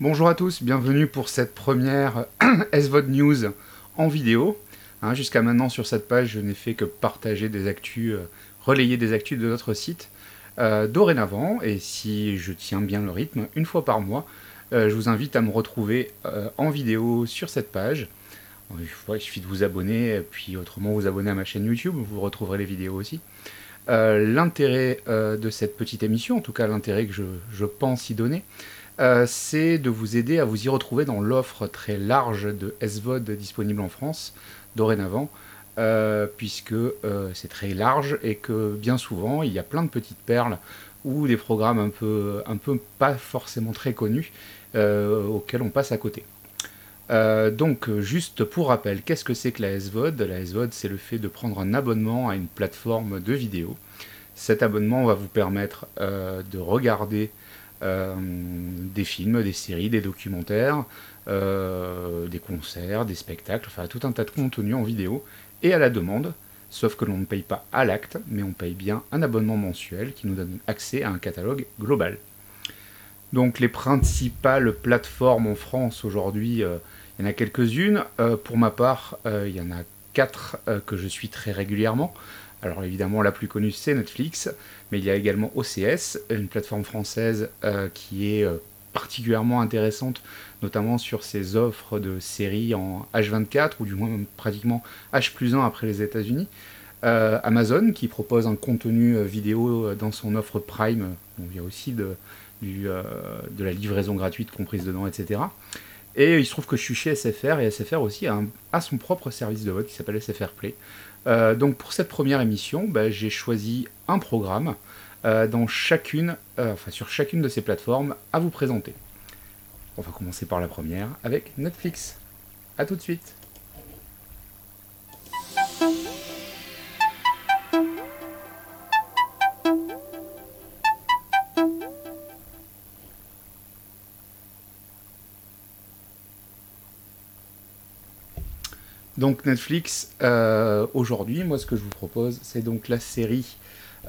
Bonjour à tous, bienvenue pour cette première SVOD News en vidéo. Hein, jusqu'à maintenant sur cette page, je n'ai fait que partager des actus, euh, relayer des actus de notre site. Euh, dorénavant, et si je tiens bien le rythme, une fois par mois, euh, je vous invite à me retrouver en vidéo sur cette page. il suffit de vous abonner, puis autrement vous abonner à ma chaîne YouTube, vous retrouverez les vidéos aussi. l'intérêt de cette petite émission, en tout cas l'intérêt que je pense y donner, euh, c'est de vous aider à vous y retrouver dans l'offre très large de SVOD disponible en France dorénavant, euh, puisque euh, c'est très large et que bien souvent il y a plein de petites perles ou des programmes un peu, un peu pas forcément très connus auxquels on passe à côté. donc, juste pour rappel, qu'est-ce que c'est que la SVOD La SVOD, c'est le fait de prendre un abonnement à une plateforme de vidéo. Cet abonnement va vous permettre de regarder des films, des séries, des documentaires, euh, des concerts, des spectacles, enfin tout un tas de contenus en vidéo et à la demande, sauf que l'on ne paye pas à l'acte, mais on paye bien un abonnement mensuel qui nous donne accès à un catalogue global. Donc les principales plateformes en France aujourd'hui, euh, il y en a quelques-unes. pour ma part, il y en a quatre que je suis très régulièrement. Alors évidemment, la plus connue, c'est Netflix, mais il y a également OCS, une plateforme française euh, qui est euh, particulièrement intéressante, notamment sur ses offres de séries en H24, ou du moins pratiquement H plus 1 après les États-Unis. Euh, Amazon, qui propose un contenu vidéo dans son offre Prime, il y a aussi de la livraison gratuite comprise dedans, etc. Et il se trouve que je suis chez SFR, et SFR aussi a son propre service de vote qui s'appelle SFR Play. Euh, donc pour cette première émission, bah, j'ai choisi un programme euh, euh, sur chacune de ces plateformes à vous présenter. On va commencer par la première avec Netflix. A tout de suite. Donc Netflix, euh, aujourd'hui, moi ce que je vous propose, c'est donc la série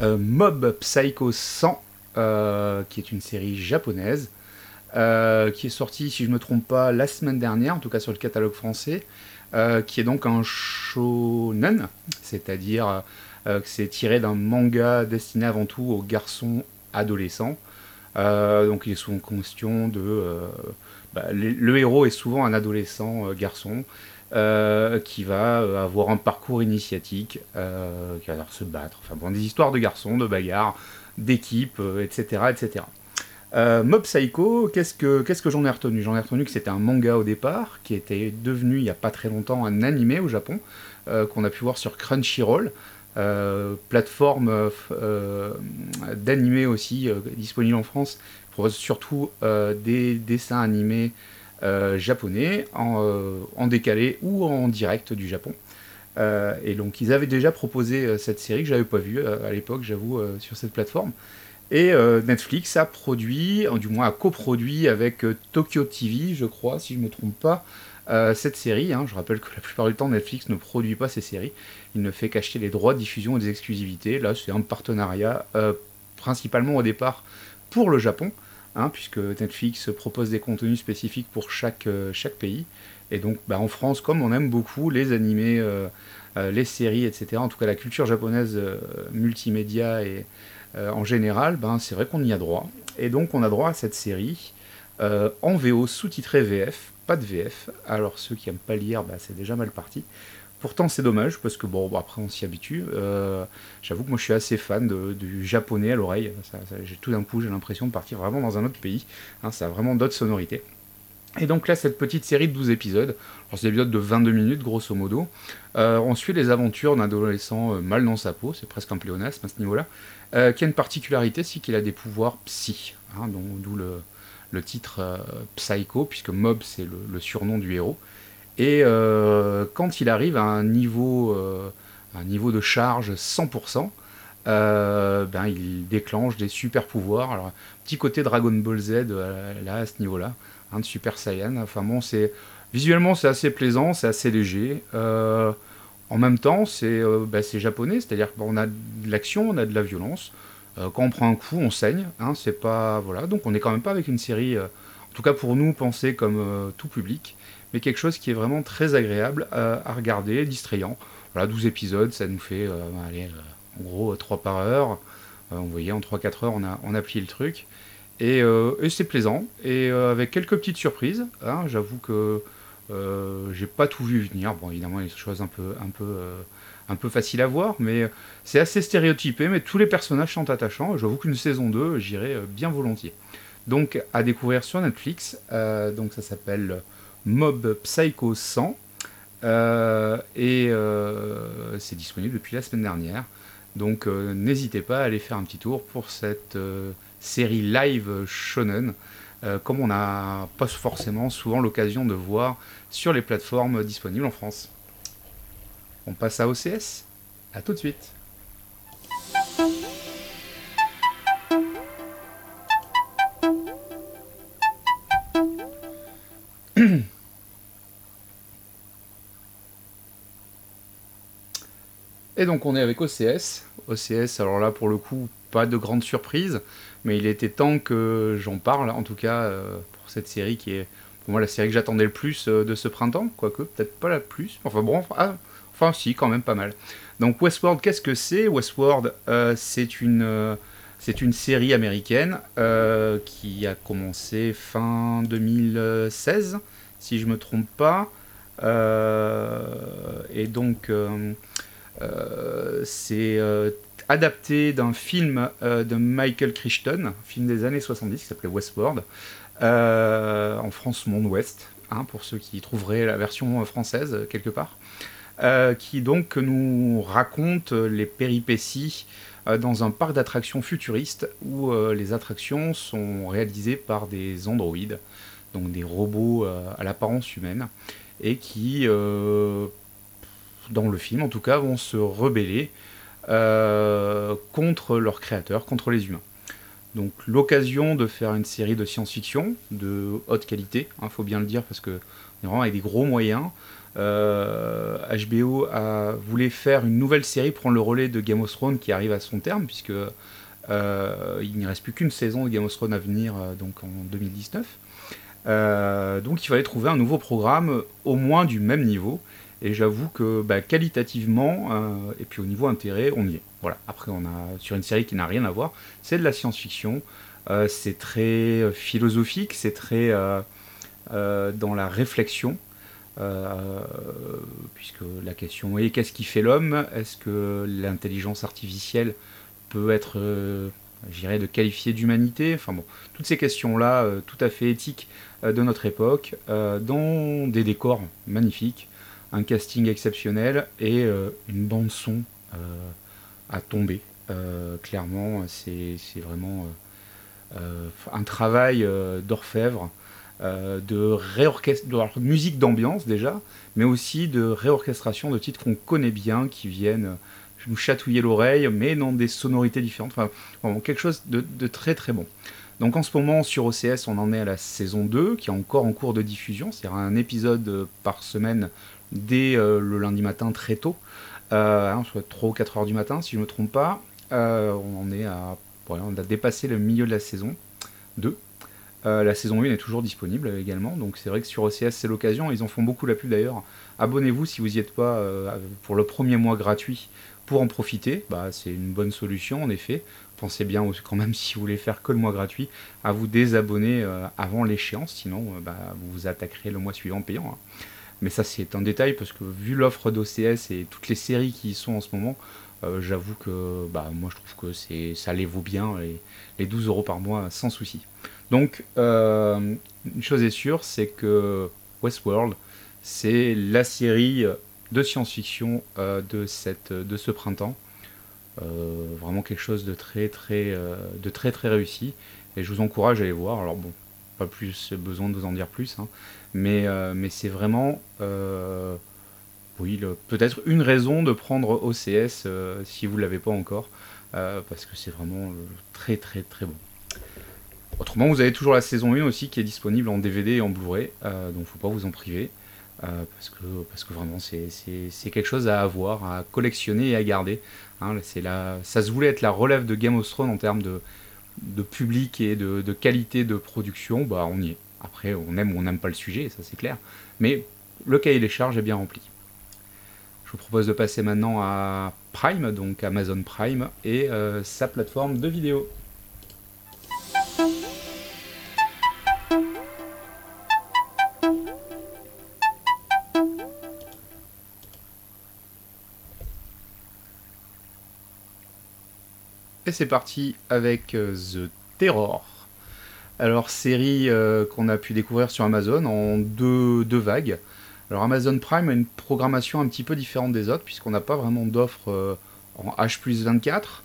euh, Mob Psycho 100, euh, qui est une série japonaise, qui est sortie, si je ne me trompe pas, la semaine dernière, en tout cas sur le catalogue français, qui est donc un shonen, c'est-à-dire que c'est tiré d'un manga destiné avant tout aux garçons adolescents. donc il est souvent question de... Bah, le héros est souvent un adolescent garçon euh, qui va euh, avoir un parcours initiatique, euh, qui va se battre, enfin bon, des histoires de garçons, de bagarres, d'équipes, etc. etc. Mob Psycho, qu'est-ce que, j'en ai retenu? J'en ai retenu que c'était un manga au départ, qui était devenu il n'y a pas très longtemps un animé au Japon, qu'on a pu voir sur Crunchyroll, plateforme d'animé aussi disponible en France, pour surtout des dessins animés japonais euh, en, décalé ou en direct du Japon. Euh, et donc ils avaient déjà proposé cette série que j'avais pas vue à l'époque, j'avoue, sur cette plateforme. Et Netflix a produit, du moins a coproduit avec Tokyo TV, je crois, si je ne me trompe pas, cette série. Hein. Je rappelle que la plupart du temps, Netflix ne produit pas ces séries. Il ne fait qu'acheter les droits de diffusion et des exclusivités. Là, c'est un partenariat principalement au départ pour le Japon. Hein, puisque Netflix propose des contenus spécifiques pour chaque, euh, pays. Et donc bah, en France, comme on aime beaucoup les animés, euh, euh, les séries, etc., en tout cas la culture japonaise multimédia et en général, ben, c'est vrai qu'on y a droit. Et donc on a droit à cette série en VO sous-titré VF, pas de VF. Alors ceux qui n'aiment pas lire, bah, c'est déjà mal parti. Pourtant, c'est dommage parce que bon, après on s'y habitue. Euh, j'avoue que moi je suis assez fan du japonais à l'oreille. j'ai tout d'un coup, j'ai l'impression de partir vraiment dans un autre pays. Hein, ça a vraiment d'autres sonorités. Et donc là, cette petite série de 12 épisodes, c'est des épisodes de 22 minutes grosso modo, euh, on suit les aventures d'un adolescent euh, mal dans sa peau, c'est presque un pléonasme à ce niveau-là, qui a une particularité, c'est qu'il a des pouvoirs psy, hein, d'où le, titre Psycho, puisque Mob c'est le, surnom du héros. Et euh, quand il arrive à un niveau, euh, un niveau de charge 100%, euh, ben, il déclenche des super pouvoirs. Alors, petit côté Dragon Ball Z là, à ce niveau-là, hein, de Super Saiyan. Enfin bon, c'est visuellement c'est assez plaisant, c'est assez léger. en même temps, c'est ben, japonais, c'est-à-dire qu'on a de l'action, on a de la violence. quand on prend un coup, on saigne. Hein, c'est pas voilà, donc on n'est quand même pas avec une série en tout cas pour nous, pensé comme tout public, mais quelque chose qui est vraiment très agréable à, regarder, distrayant. Voilà, 12 épisodes, ça nous fait, allez, en gros, 3 par heure. vous voyez, en 3-4 heures, on a, on a plié le truc. Et, c'est plaisant, et avec quelques petites surprises. Hein, j'avoue que j'ai pas tout vu venir. Bon, évidemment, il y a des choses un peu, un peu un peu facile à voir, mais c'est assez stéréotypé, mais tous les personnages sont attachants. J'avoue qu'une saison 2, j'irai euh, bien volontiers. Donc à découvrir sur Netflix, euh, donc ça s'appelle Mob Psycho 100, euh, et c'est disponible depuis la semaine dernière. Donc n'hésitez pas à aller faire un petit tour pour cette série live shonen, comme on n'a pas forcément souvent l'occasion de voir sur les plateformes disponibles en France. On passe à OCS. À tout de suite. Donc on est avec OCS. OCS, alors là pour le coup, pas de grande surprise, mais il était temps que j'en parle, en tout cas euh, pour cette série qui est pour moi la série que j'attendais le plus euh, de ce printemps, quoique peut-être pas la plus. Enfin bon, ah, Enfin, si, quand même pas mal. Donc, Westworld, qu'est-ce que c'est? Westworld, euh, c'est une, c'est une série américaine qui a commencé fin 2016, si je me trompe pas. et donc, c'est adapté d'un film de Michael Crichton, un film des années 70 qui s'appelait Westworld, en France Monde Ouest, hein, pour ceux qui trouveraient la version française quelque part. Euh, qui donc nous raconte les péripéties euh, dans un parc d'attractions futuriste où euh, les attractions sont réalisées par des androïdes, donc des robots à l'apparence humaine, et qui, dans le film en tout cas, vont se rebeller contre leurs créateurs, contre les humains. Donc l'occasion de faire une série de science-fiction de haute qualité, il hein, faut bien le dire parce que vraiment avec des gros moyens, HBO euh, a, voulu faire une nouvelle série, prendre le relais de Game of Thrones qui arrive à son terme, puisque euh, il n'y reste plus qu'une saison de Game of Thrones à venir, euh, donc en 2019. donc il fallait trouver un nouveau programme au moins du même niveau. Et j'avoue que bah, qualitativement, et puis au niveau intérêt, on y est. Voilà. Après, on a sur une série qui n'a rien à voir. C'est de la science-fiction. c'est très philosophique. C'est très dans la réflexion. Euh, puisque la question est qu'est-ce qui fait l'homme? Est-ce que l'intelligence artificielle peut être, euh, j'irais, de qualifier d'humanité? Enfin bon, toutes ces questions-là, euh, tout à fait éthiques de notre époque, dans des décors magnifiques, un casting exceptionnel et une bande son à tomber. clairement, c'est vraiment un travail d'orfèvre euh, de, de musique d'ambiance déjà, mais aussi de réorchestration de titres qu'on connaît bien, qui viennent euh, nous chatouiller l'oreille, mais dans des sonorités différentes. Enfin, quelque chose de, très très bon. Donc en ce moment sur OCS, on en est à la saison 2, qui est encore en cours de diffusion, c'est-à-dire un épisode euh, par semaine dès le lundi matin très tôt, hein, soit 3 ou 4 heures du matin si je ne me trompe pas. on en est à... on a dépassé le milieu de la saison 2. Euh, la saison 1 est toujours disponible également, donc c'est vrai que sur OCS c'est l'occasion, ils en font beaucoup la pub d'ailleurs. Abonnez-vous si vous n'y êtes pas euh, pour le premier mois gratuit pour en profiter, bah, c'est une bonne solution en effet. Pensez bien quand même si vous voulez faire que le mois gratuit à vous désabonner euh, avant l'échéance, sinon bah, vous vous attaquerez le mois suivant payant. Hein. Mais ça c'est un détail parce que vu l'offre d'OCS et toutes les séries qui y sont en ce moment, j'avoue que bah, moi je trouve que ça les vaut bien, les, les 12 euros par mois sans souci. Donc, euh, une chose est sûre, c'est que Westworld, c'est la série de science-fiction euh, de, cette, de ce printemps. Euh, vraiment quelque chose de très très, de très très réussi. Et je vous encourage à aller voir. Alors bon, plus besoin de vous en dire plus, hein. mais, mais c'est vraiment oui, peut-être une raison de prendre OCS si vous ne l'avez pas encore, parce que c'est vraiment très très très bon. Autrement, vous avez toujours la saison 1 aussi qui est disponible en DVD et en Blu-ray, euh, donc faut pas vous en priver, euh, parce, que, parce que vraiment c'est quelque chose à avoir, à collectionner et à garder. Hein. ça se voulait être la relève de Game of Thrones en termes de, de public et de, qualité de production, bah on y est. Après, on aime ou on n'aime pas le sujet, ça c'est clair. Mais le cahier des charges est bien rempli. Je vous propose de passer maintenant à Prime, donc Amazon Prime, et sa plateforme de vidéo. C'est parti avec euh, The Terror. Alors, série euh, qu'on a pu découvrir sur Amazon en deux, vagues. Alors, Amazon Prime a une programmation un petit peu différente des autres, puisqu'on n'a pas vraiment d'offres euh, en H 24.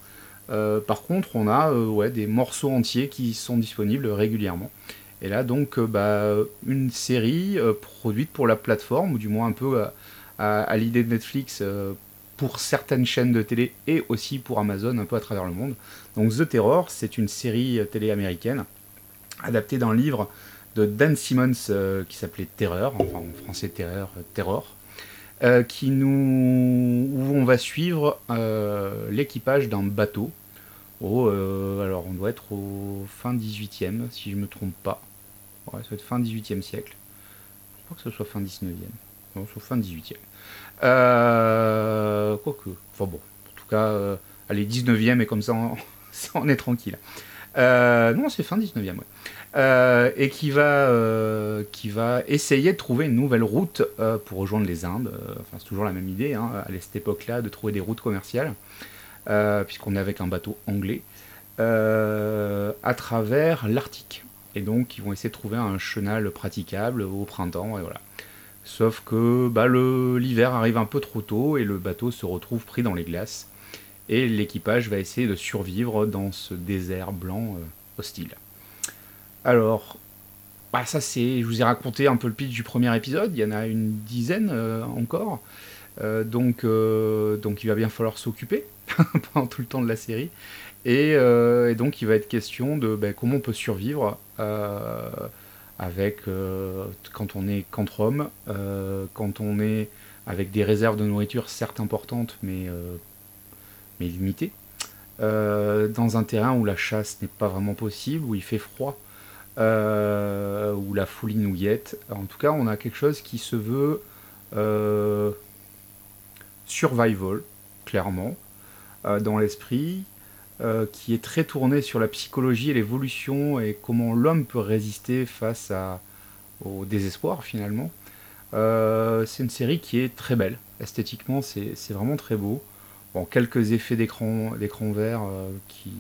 par contre, on a ouais, des morceaux entiers qui sont disponibles régulièrement. Et là, donc, bah, une série produite pour la plateforme, ou du moins un peu à l'idée de Netflix pour certaines chaînes de télé et aussi pour Amazon un peu à travers le monde. Donc The Terror, c'est une série télé américaine adaptée d'un livre de Dan Simmons euh, qui s'appelait Terreur, enfin en français Terreur, euh, Terror, euh, qui nous, où on va suivre l'équipage d'un bateau. Oh, alors on doit être au fin 18e, si je me trompe pas. Ouais, ça doit être fin 18e siècle. Je crois que ce soit fin 19e. Non, soit fin 18e. Euh, quoique, enfin bon, en tout cas, euh, allez, 19e et comme ça on, est tranquille. Euh, non, c'est fin 19e, ouais. Euh, et qui va, qui va essayer de trouver une nouvelle route pour rejoindre les Indes. enfin, c'est toujours la même idée, hein, à cette époque-là, de trouver des routes commerciales, puisqu'on est avec un bateau anglais, à travers l'Arctique. Et donc, ils vont essayer de trouver un chenal praticable au printemps, et voilà. Sauf que bah, l'hiver arrive un peu trop tôt et le bateau se retrouve pris dans les glaces. Et l'équipage va essayer de survivre dans ce désert blanc euh, hostile. Alors, bah, ça c'est, je vous ai raconté un peu le pitch du premier épisode, il y en a une dizaine euh, encore. Euh, donc, il va bien falloir s'occuper pendant tout le temps de la série. Et, donc il va être question de bah, comment on peut survivre avec euh, quand on est contre homme, euh, quand on est avec des réserves de nourriture certes importantes mais, euh, mais limitées, dans un terrain où la chasse n'est pas vraiment possible, où il fait froid, où la folie nous guette. En tout cas, on a quelque chose qui se veut survival, clairement, dans l'esprit, euh, qui est très tourné sur la psychologie et l'évolution et comment l'homme peut résister face au désespoir finalement. Euh, c'est une série qui est très belle. Esthétiquement, c'est vraiment très beau. Bon, quelques effets d'écran vert euh, qui,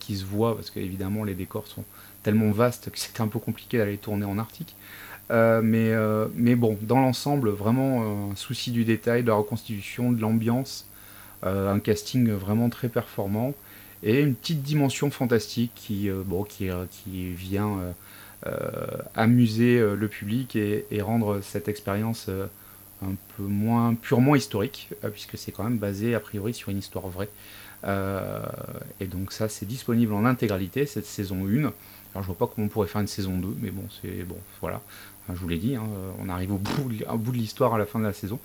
qui, se voient parce qu'évidemment les décors sont tellement vastes que c'était un peu compliqué d'aller tourner en Arctique. mais, mais bon, dans l'ensemble, vraiment un souci du détail, de la reconstitution, de l'ambiance, un casting vraiment très performant et une petite dimension fantastique qui, euh, bon, qui, euh, qui vient euh, amuser le public et, rendre cette expérience un peu moins purement historique, puisque c'est quand même basé a priori sur une histoire vraie. et donc ça, c'est disponible en intégralité, cette saison 1. Alors je vois pas comment on pourrait faire une saison 2, mais bon, c'est bon, voilà. Je vous l'ai dit, hein, on arrive au bout, bout de l'histoire à la fin de la saison.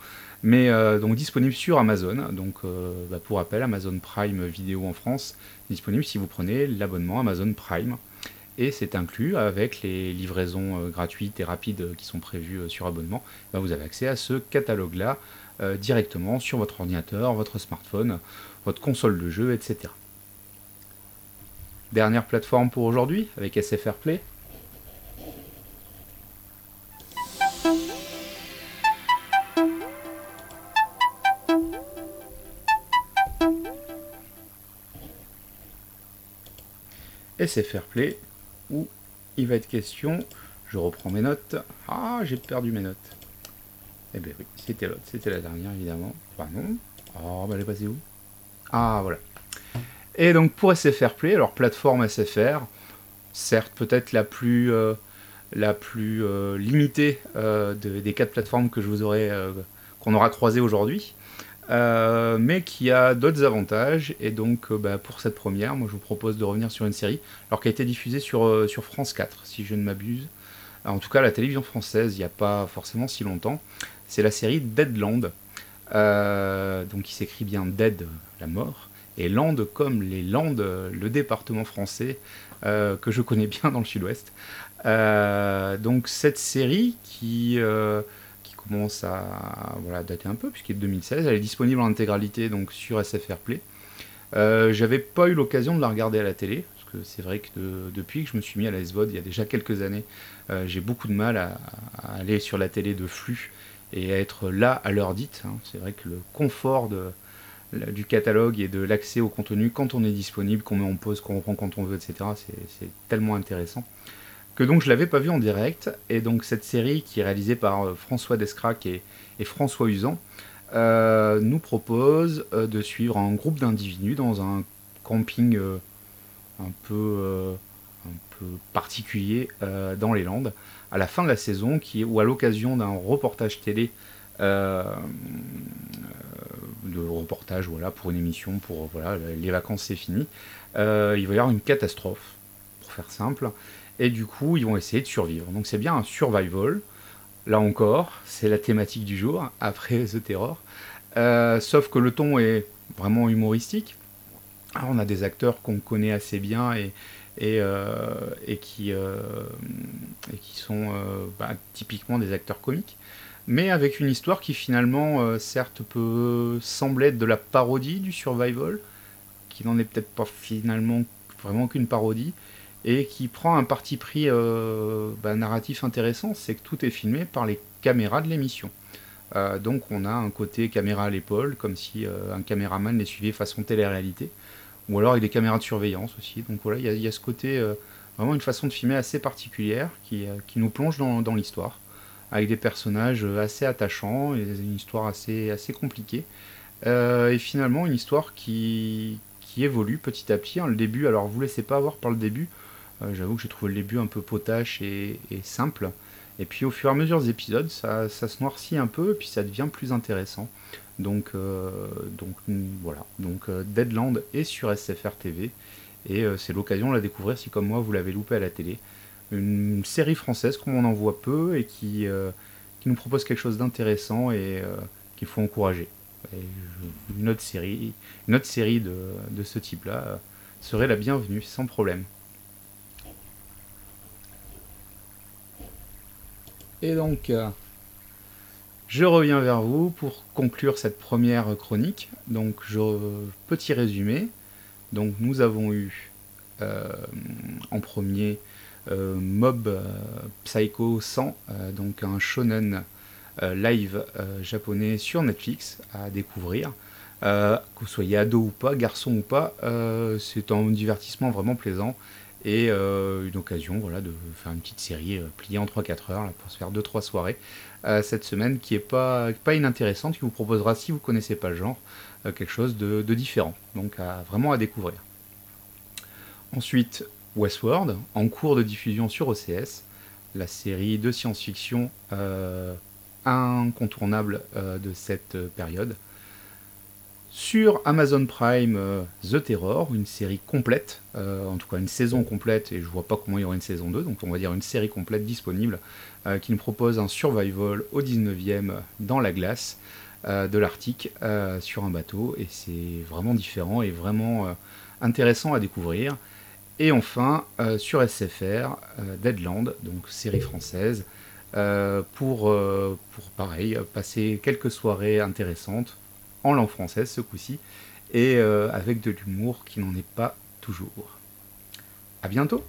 Mais euh, donc disponible sur Amazon. Donc euh, bah, pour rappel, Amazon Prime Vidéo en France, disponible si vous prenez l'abonnement Amazon Prime. Et c'est inclus avec les livraisons euh, gratuites et rapides qui sont prévues sur abonnement. Bah, vous avez accès à ce catalogue-là directement sur votre ordinateur, votre smartphone, votre console de jeu, etc. Dernière plateforme pour aujourd'hui avec SFR Play. C'est Play, où il va être question, je reprends mes notes, ah j'ai perdu mes notes. Eh bien oui, c'était l'autre, c'était la dernière évidemment. Enfin non, oh elle est passée où? Ah voilà. Et donc pour SFR Play, alors plateforme SFR, certes peut-être la plus, euh, la plus euh, limitée euh, des quatre plateformes que je vous aurais, qu'on aura croisées aujourd'hui. Euh, mais qui a d'autres avantages. Et donc, euh, bah, pour cette première, moi je vous propose de revenir sur une série, alors qui a été diffusée sur, euh, France 4, si je ne m'abuse. En tout cas, la télévision française, il n'y a pas forcément si longtemps. C'est la série Deadland. donc, qui s'écrit bien Dead, la mort, et Land comme les Landes, le département français que je connais bien dans le sud-ouest. donc cette série qui commence à voilà, dater un peu, puisqu'elle est de 2016, elle est disponible en intégralité donc, sur SFR Play. J'avais pas eu l'occasion de la regarder à la télé, parce que c'est vrai que depuis que je me suis mis à la SVOD il y a déjà quelques années, j'ai beaucoup de mal à, aller sur la télé de flux et à être là à l'heure dite. Hein. C'est vrai que le confort du catalogue et de l'accès au contenu quand on est disponible, qu'on met en pause, qu'on reprend quand on veut, etc. C'est tellement intéressant que donc je l'avais pas vu en direct. Et donc cette série qui est réalisée par euh, François Descrac et, François Usan euh, nous propose euh, de suivre un groupe d'individus dans un camping un peu un peu particulier dans les Landes à la fin de la saison qui ou à l'occasion d'un reportage télé de reportage voilà, pour une émission, pour voilà, les vacances c'est fini. Il va y avoir une catastrophe, pour faire simple, et du coup ils vont essayer de survivre. Donc c'est bien un survival, là encore, c'est la thématique du jour, après The Terror. Euh, sauf que le ton est vraiment humoristique. On a des acteurs qu'on connaît assez bien et, et, euh, et qui, et qui sont bah, typiquement des acteurs comiques mais avec une histoire qui finalement, euh, certes, peut sembler être de la parodie du survival, qui n'en est peut-être pas finalement vraiment qu'une parodie, et qui prend un parti pris euh, bah, narratif intéressant, c'est que tout est filmé par les caméras de l'émission. Euh, donc on a un côté caméra à l'épaule, comme si un caméraman les suivait façon télé-réalité, ou alors avec des caméras de surveillance aussi. Donc voilà, il y, a ce côté, vraiment une façon de filmer assez particulière qui, nous plonge dans l'histoire avec des personnages assez attachants une histoire assez, assez compliquée. Euh, et finalement, une histoire qui, qui évolue petit à petit. Hein, le début, alors vous laissez pas avoir par le début, euh, j'avoue que j'ai trouvé le début un peu potache et, simple. Et puis au fur et à mesure des épisodes, ça, se noircit un peu et puis ça devient plus intéressant. Donc, euh, donc voilà, donc Deadland est sur SFR TV et c'est l'occasion de la découvrir si comme moi vous l'avez loupé à la télé une série française comme on en voit peu et qui, euh, nous propose quelque chose d'intéressant et euh, qu'il faut encourager. une autre série, une autre série de, ce type-là euh, serait la bienvenue, sans problème. Et donc, je reviens vers vous pour conclure cette première chronique. Donc, je, petit résumé. Donc, nous avons eu en premier euh, Mob euh, Psycho 100, euh, donc un shonen live japonais sur Netflix à découvrir. que vous soyez ado ou pas, garçon ou pas, c'est un divertissement vraiment plaisant et une occasion voilà, de faire une petite série pliée en 3-4 heures pour se faire 2-3 soirées cette semaine qui est pas, pas inintéressante, qui vous proposera, si vous connaissez pas le genre, quelque chose de, différent. Donc vraiment à découvrir. Ensuite, Westworld, en cours de diffusion sur OCS, la série de science-fiction euh, incontournable euh, de cette période. Sur Amazon Prime, euh, The Terror, une série complète, en tout cas une saison complète, et je vois pas comment il y aura une saison 2, donc on va dire une série complète disponible, qui nous propose un survival au 19e dans la glace de l'Arctique sur un bateau, et c'est vraiment différent et vraiment intéressant à découvrir. Et enfin, euh, sur SFR, euh, Deadland, donc série française, euh, pour, pour pareil, passer quelques soirées intéressantes, en langue française ce coup-ci, et avec de l'humour qui n'en est pas toujours. A bientôt